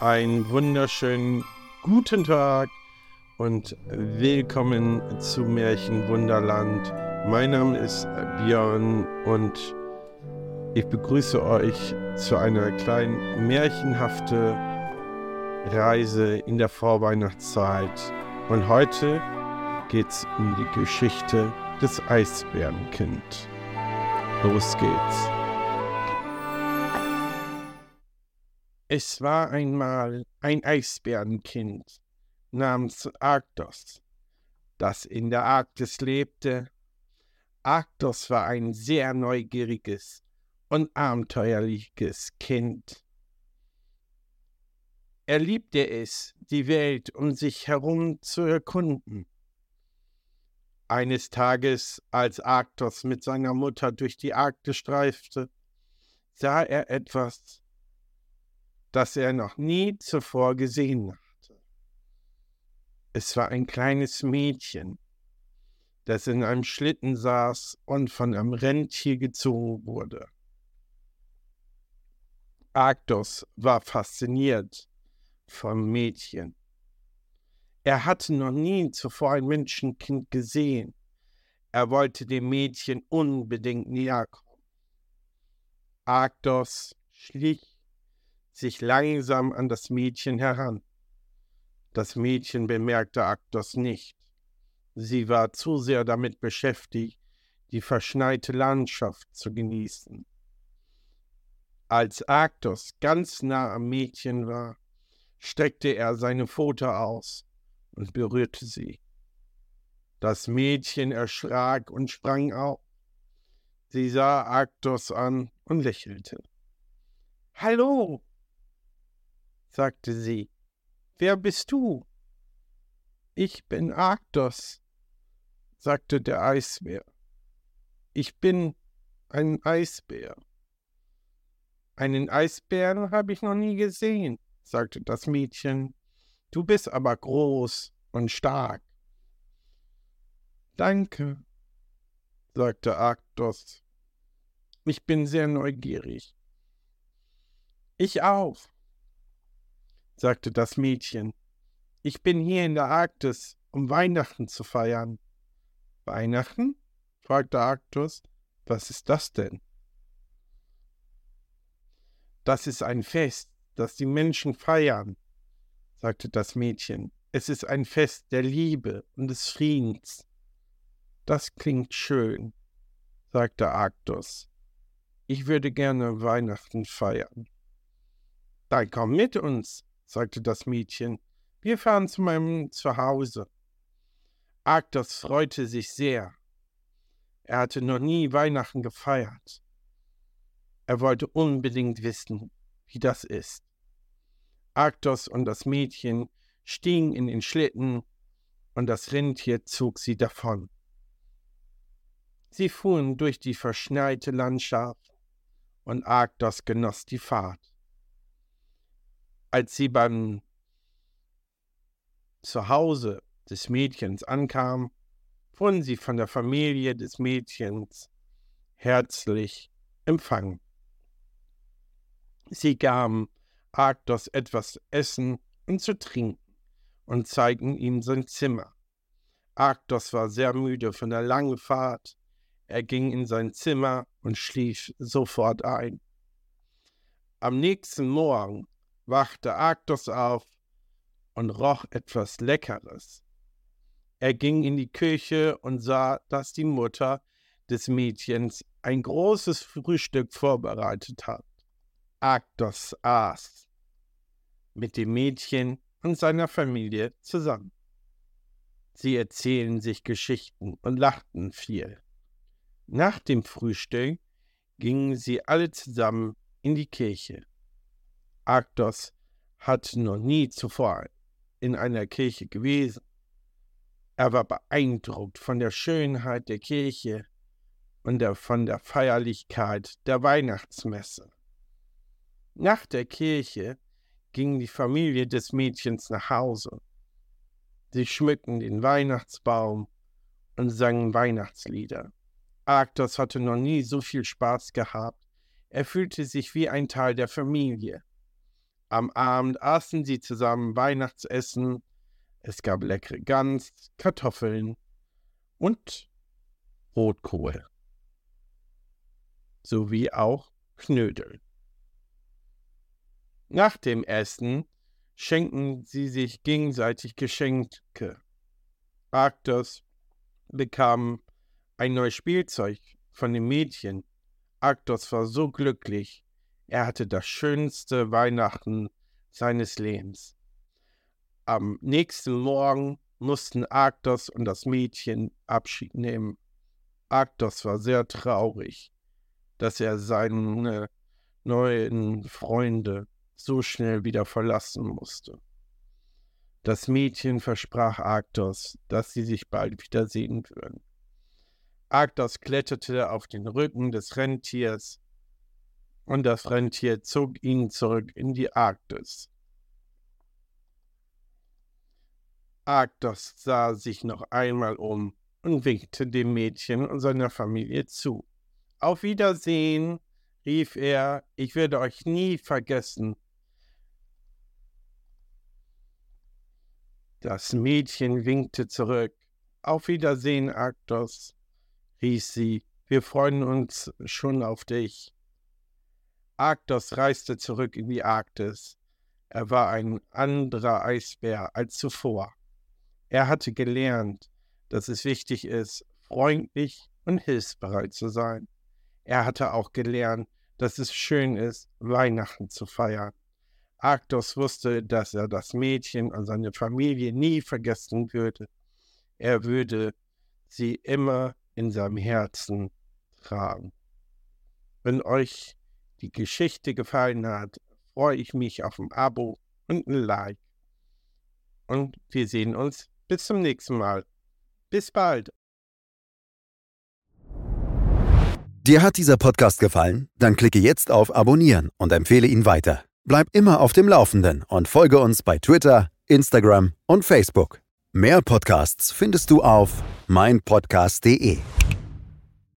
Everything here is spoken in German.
Einen wunderschönen guten Tag und willkommen zu Märchenwunderland. Mein Name ist Björn und ich begrüße euch zu einer kleinen märchenhaften Reise in der Vorweihnachtszeit. Und heute geht es um die Geschichte des Eisbärenkind. Los geht's. Es war einmal ein Eisbärenkind namens Arktos, das in der Arktis lebte. Arktos war ein sehr neugieriges und abenteuerliches Kind. Er liebte es, die Welt um sich herum zu erkunden. Eines Tages, als Arktos mit seiner Mutter durch die Arktis streifte, sah er etwas, das er noch nie zuvor gesehen hatte. Es war ein kleines Mädchen, das in einem Schlitten saß und von einem Rentier gezogen wurde. Arktos war fasziniert vom Mädchen. Er hatte noch nie zuvor ein Menschenkind gesehen. Er wollte dem Mädchen unbedingt näher kommen. Arktos schlich sich langsam an das Mädchen heran. Das Mädchen bemerkte Arktos nicht. Sie war zu sehr damit beschäftigt, die verschneite Landschaft zu genießen. Als Arktos ganz nah am Mädchen war, streckte er seine Pfote aus und berührte sie. Das Mädchen erschrak und sprang auf. Sie sah Arktos an und lächelte. Hallo, sagte sie. Wer bist du? Ich bin Arktos, sagte der Eisbär. Ich bin ein Eisbär. Einen Eisbären habe ich noch nie gesehen, sagte das Mädchen. Du bist aber groß und stark. Danke, sagte Arktos. Ich bin sehr neugierig. Ich auch, sagte das Mädchen. Ich bin hier in der Arktis, um Weihnachten zu feiern. Weihnachten? fragte Arktos. Was ist das denn? Das ist ein Fest, das die Menschen feiern, sagte das Mädchen. Es ist ein Fest der Liebe und des Friedens. Das klingt schön, sagte Arktos. Ich würde gerne Weihnachten feiern. Dann komm mit uns, sagte das Mädchen. Wir fahren zu meinem Zuhause. Arktos freute sich sehr. Er hatte noch nie Weihnachten gefeiert. Er wollte unbedingt wissen, wie das ist. Arktos und das Mädchen stiegen in den Schlitten und das Rentier zog sie davon. Sie fuhren durch die verschneite Landschaft und Arktos genoss die Fahrt als sie beim Zuhause des Mädchens ankam, wurden sie von der Familie des Mädchens herzlich empfangen. Sie gaben Arktos etwas Essen und zu trinken und zeigten ihm sein Zimmer. Arktos war sehr müde von der langen Fahrt. Er ging in sein Zimmer und schlief sofort ein. Am nächsten Morgen wachte Arktos auf und roch etwas Leckeres. Er ging in die Küche und sah, dass die Mutter des Mädchens ein großes Frühstück vorbereitet hat. Arktos aß mit dem Mädchen und seiner Familie zusammen. Sie erzählen sich Geschichten und lachten viel. Nach dem Frühstück gingen sie alle zusammen in die Kirche. Arktos hat noch nie zuvor in einer Kirche gewesen. Er war beeindruckt von der Schönheit der Kirche und der, von der Feierlichkeit der Weihnachtsmesse. Nach der Kirche ging die Familie des Mädchens nach Hause. Sie schmückten den Weihnachtsbaum und sangen Weihnachtslieder. Arktos hatte noch nie so viel Spaß gehabt. Er fühlte sich wie ein Teil der Familie. Am Abend aßen sie zusammen Weihnachtsessen. Es gab leckere Gans, Kartoffeln und Rotkohl. Sowie auch Knödel. Nach dem Essen schenken sie sich gegenseitig Geschenke. Arktos bekam ein neues Spielzeug von dem Mädchen. Arktos war so glücklich, er hatte das schönste Weihnachten seines Lebens. Am nächsten Morgen mussten Arktos und das Mädchen Abschied nehmen. Arktos war sehr traurig, dass er seine neuen Freunde so schnell wieder verlassen musste. Das Mädchen versprach Arktos, dass sie sich bald wiedersehen würden. Arktos kletterte auf den Rücken des Rentiers und das Rentier zog ihn zurück in die Arktis. Arktos sah sich noch einmal um und winkte dem Mädchen und seiner Familie zu. Auf Wiedersehen, rief er, ich werde euch nie vergessen. Das Mädchen winkte zurück. Auf Wiedersehen, Arktos, rief sie, wir freuen uns schon auf dich. Arktos reiste zurück in die Arktis. Er war ein anderer Eisbär als zuvor. Er hatte gelernt, dass es wichtig ist, freundlich und hilfsbereit zu sein. Er hatte auch gelernt, dass es schön ist, Weihnachten zu feiern. Arktos wusste, dass er das Mädchen und seine Familie nie vergessen würde. Er würde sie immer in seinem Herzen tragen. Wenn euch die Geschichte gefallen hat, freue ich mich auf ein Abo und ein Like. Und wir sehen uns bis zum nächsten Mal. Bis bald. Dir hat dieser Podcast gefallen? Dann klicke jetzt auf Abonnieren und empfehle ihn weiter. Bleib immer auf dem Laufenden und folge uns bei Twitter, Instagram und Facebook. Mehr Podcasts findest du auf meinpodcast.de.